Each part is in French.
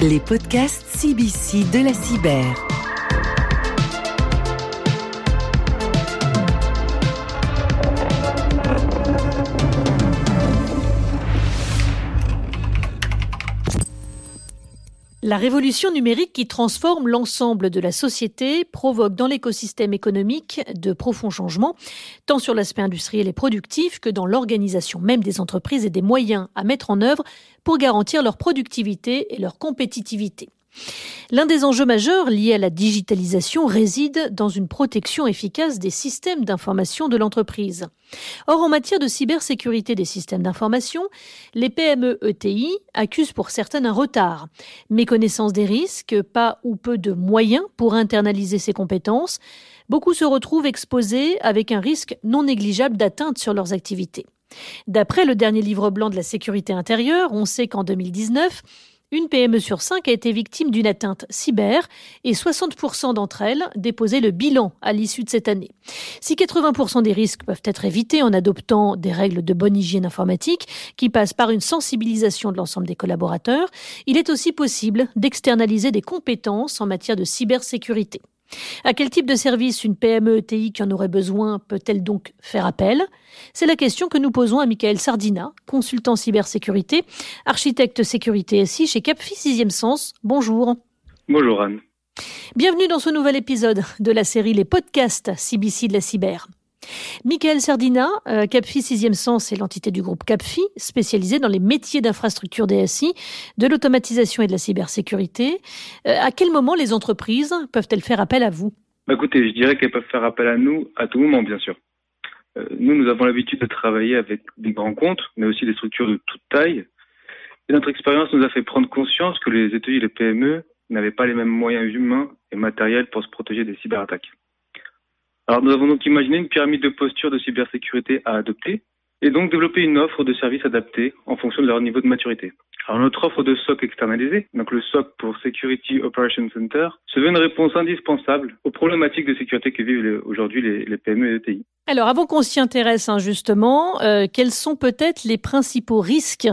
Les podcasts CBC de la cyber. La révolution numérique qui transforme l'ensemble de la société provoque dans l'écosystème économique de profonds changements, tant sur l'aspect industriel et productif que dans l'organisation même des entreprises et des moyens à mettre en œuvre pour garantir leur productivité et leur compétitivité. L'un des enjeux majeurs liés à la digitalisation réside dans une protection efficace des systèmes d'information de l'entreprise. Or, en matière de cybersécurité des systèmes d'information, les PME ETI accusent pour certaines un retard. Méconnaissance des risques, pas ou peu de moyens pour internaliser ces compétences, beaucoup se retrouvent exposés avec un risque non négligeable d'atteinte sur leurs activités. D'après le dernier livre blanc de la sécurité intérieure, on sait qu'en 2019, une PME sur cinq a été victime d'une atteinte cyber et 60% d'entre elles déposaient le bilan à l'issue de cette année. Si 80% des risques peuvent être évités en adoptant des règles de bonne hygiène informatique qui passent par une sensibilisation de l'ensemble des collaborateurs, il est aussi possible d'externaliser des compétences en matière de cybersécurité. À quel type de service une PME ETI qui en aurait besoin peut-elle donc faire appel? C'est la question que nous posons à Michael Sardina, consultant cybersécurité, architecte sécurité SI chez Capfi 6e Sens. Bonjour. Bonjour Anne. Bienvenue dans ce nouvel épisode de la série Les podcasts CBC de la cyber. Michael Sardina, euh, Capfi 6e Sens est l'entité du groupe Capfi, spécialisée dans les métiers d'infrastructure DSI, de l'automatisation et de la cybersécurité. Euh, à quel moment les entreprises peuvent-elles faire appel à vous? Bah, Écoutez, je dirais qu'elles peuvent faire appel à nous à tout moment, bien sûr. Euh, nous, nous avons l'habitude de travailler avec des grands comptes, mais aussi des structures de toute taille. Notre expérience nous a fait prendre conscience que les ETI et les PME n'avaient pas les mêmes moyens humains et matériels pour se protéger des cyberattaques. Alors nous avons donc imaginé une pyramide de posture de cybersécurité à adopter et donc développer une offre de services adaptés en fonction de leur niveau de maturité. Alors notre offre de SOC externalisé, donc le SOC pour Security Operations Center, se veut une réponse indispensable aux problématiques de sécurité que vivent aujourd'hui les, PME et ETI. Alors avant qu'on s'y intéresse hein, justement, euh, quels sont peut-être les principaux risques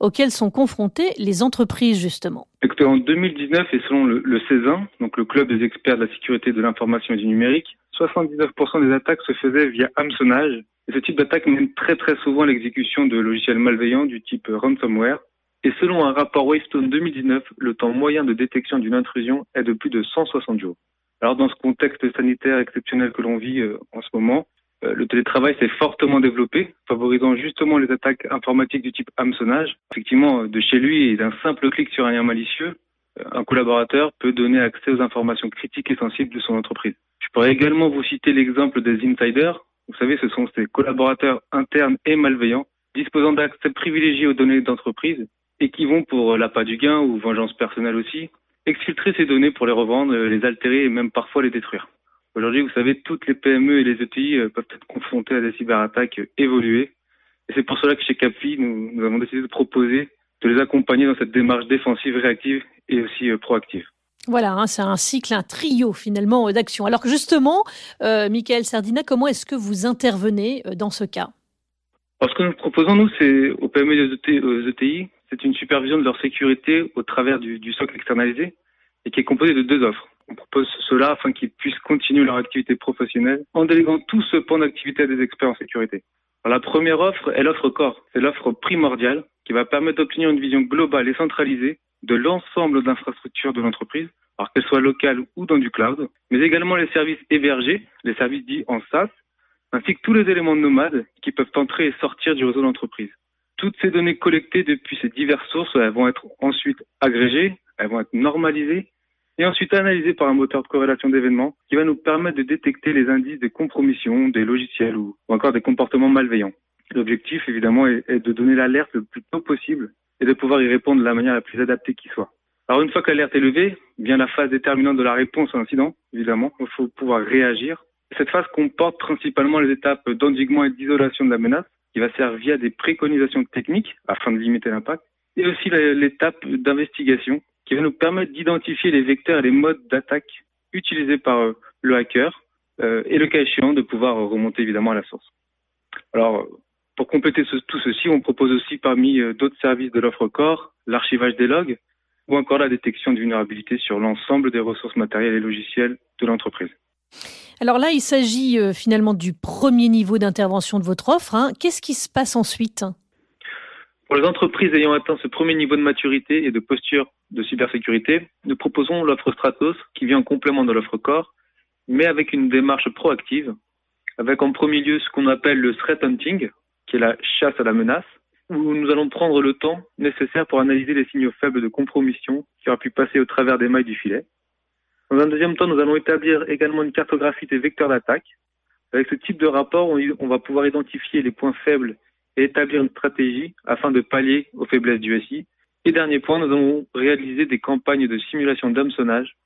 auxquels sont confrontées les entreprises justement? Écoutez, en 2019 et selon le, le CESIN, donc le club des experts de la sécurité de l'information et du numérique, 79% des attaques se faisaient via hameçonnage. Ce type d'attaque mène très très souvent à l'exécution de logiciels malveillants du type ransomware. Et selon un rapport Wavestone 2019, le temps moyen de détection d'une intrusion est de plus de 160 jours. Alors dans ce contexte sanitaire exceptionnel que l'on vit euh, en ce moment, euh, le télétravail s'est fortement développé, favorisant justement les attaques informatiques du type hameçonnage. Effectivement, de chez lui et d'un simple clic sur un lien malicieux, euh, un collaborateur peut donner accès aux informations critiques et sensibles de son entreprise. Je pourrais également vous citer l'exemple des insiders. Vous savez, ce sont ces collaborateurs internes et malveillants disposant d'accès privilégié aux données d'entreprise et qui vont pour l'appât du gain ou vengeance personnelle aussi, exfiltrer ces données pour les revendre, les altérer et même parfois les détruire. Aujourd'hui, vous savez, toutes les PME et les ETI euh, peuvent être confrontées à des cyberattaques évoluées. Et c'est pour cela que chez Capfi, nous, nous avons décidé de proposer de les accompagner dans cette démarche défensive, réactive et aussi euh, proactive. Voilà, hein, c'est un cycle, un trio finalement euh, d'action. Alors justement, euh, Michael Sardina, comment est-ce que vous intervenez euh, dans ce cas? Alors, Ce que nous proposons, nous, c'est aux PME aux ETI, c'est une supervision de leur sécurité au travers du, du socle externalisé et qui est composé de deux offres. On propose cela afin qu'ils puissent continuer leur activité professionnelle en déléguant tout ce pan d'activité à des experts en sécurité. Alors, la première offre est l'offre corps. C'est l'offre primordiale qui va permettre d'obtenir une vision globale et centralisée de l'ensemble de l'infrastructure de l'entreprise, alors qu'elle soit locale ou dans du cloud, mais également les services hébergés, les services dits en SaaS, ainsi que tous les éléments nomades qui peuvent entrer et sortir du réseau d'entreprise. Toutes ces données collectées depuis ces diverses sources, vont être ensuite agrégées, elles vont être normalisées et ensuite analysées par un moteur de corrélation d'événements qui va nous permettre de détecter les indices de compromission des logiciels ou, encore des comportements malveillants. L'objectif, évidemment, est de donner l'alerte le plus tôt possible et de pouvoir y répondre de la manière la plus adaptée qui soit. Alors une fois que l'alerte est levée, vient la phase déterminante de la réponse à l'incident, évidemment. Il faut pouvoir réagir. Cette phase comporte principalement les étapes d'endiguement et d'isolation de la menace, qui va servir via des préconisations techniques afin de limiter l'impact, et aussi l'étape d'investigation, qui va nous permettre d'identifier les vecteurs et les modes d'attaque utilisés par euh, le hacker, euh, et le cas échéant de pouvoir remonter évidemment à la source. Alors, pour compléter tout ceci, on propose aussi parmi euh, d'autres services de l'offre corps l'archivage des logs, ou encore la détection de vulnérabilité sur l'ensemble des ressources matérielles et logicielles de l'entreprise. Alors là, il s'agit euh, finalement du premier niveau d'intervention de votre offre. Hein. Qu'est-ce qui se passe ensuite? Pour les entreprises ayant atteint ce premier niveau de maturité et de posture de cybersécurité, nous proposons l'offre Stratos qui vient en complément de l'offre Core, mais avec une démarche proactive, avec en premier lieu ce qu'on appelle le threat hunting, qui est la chasse à la menace, où nous allons prendre le temps nécessaire pour analyser les signaux faibles de compromission qui auraient pu passer au travers des mailles du filet. Dans un deuxième temps, nous allons établir également une cartographie des vecteurs d'attaque. Avec ce type de rapport, on va pouvoir identifier les points faibles et établir une stratégie afin de pallier aux faiblesses du SI. Et dernier point, nous allons réaliser des campagnes de simulation d'hameçonnage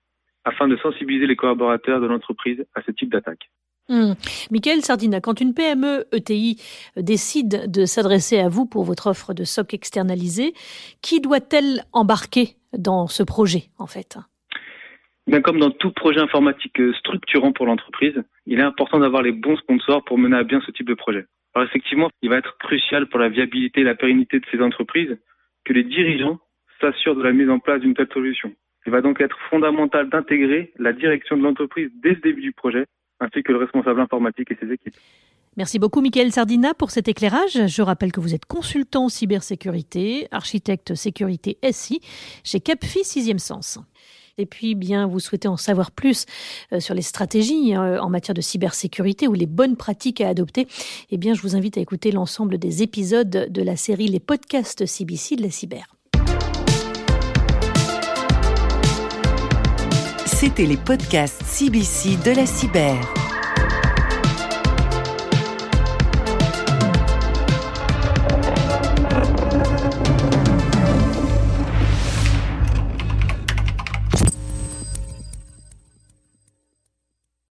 afin de sensibiliser les collaborateurs de l'entreprise à ce type d'attaque. Hum. Michael Sardina, quand une PME ETI décide de s'adresser à vous pour votre offre de SOC externalisé, qui doit-elle embarquer dans ce projet en fait? Bien comme dans tout projet informatique structurant pour l'entreprise, il est important d'avoir les bons sponsors pour mener à bien ce type de projet. Effectivement, il va être crucial pour la viabilité et la pérennité de ces entreprises que les dirigeants s'assurent de la mise en place d'une telle solution. Il va donc être fondamental d'intégrer la direction de l'entreprise dès le début du projet ainsi que le responsable informatique et ses équipes. Merci beaucoup, Michael Sardina, pour cet éclairage. Je rappelle que vous êtes consultant cybersécurité, architecte sécurité SI chez Capfi 6e Sens. Et puis, bien, vous souhaitez en savoir plus euh, sur les stratégies euh, en matière de cybersécurité ou les bonnes pratiques à adopter, eh bien, je vous invite à écouter l'ensemble des épisodes de la série Les podcasts CBC de la cyber. C'était les podcasts CBC de la cyber.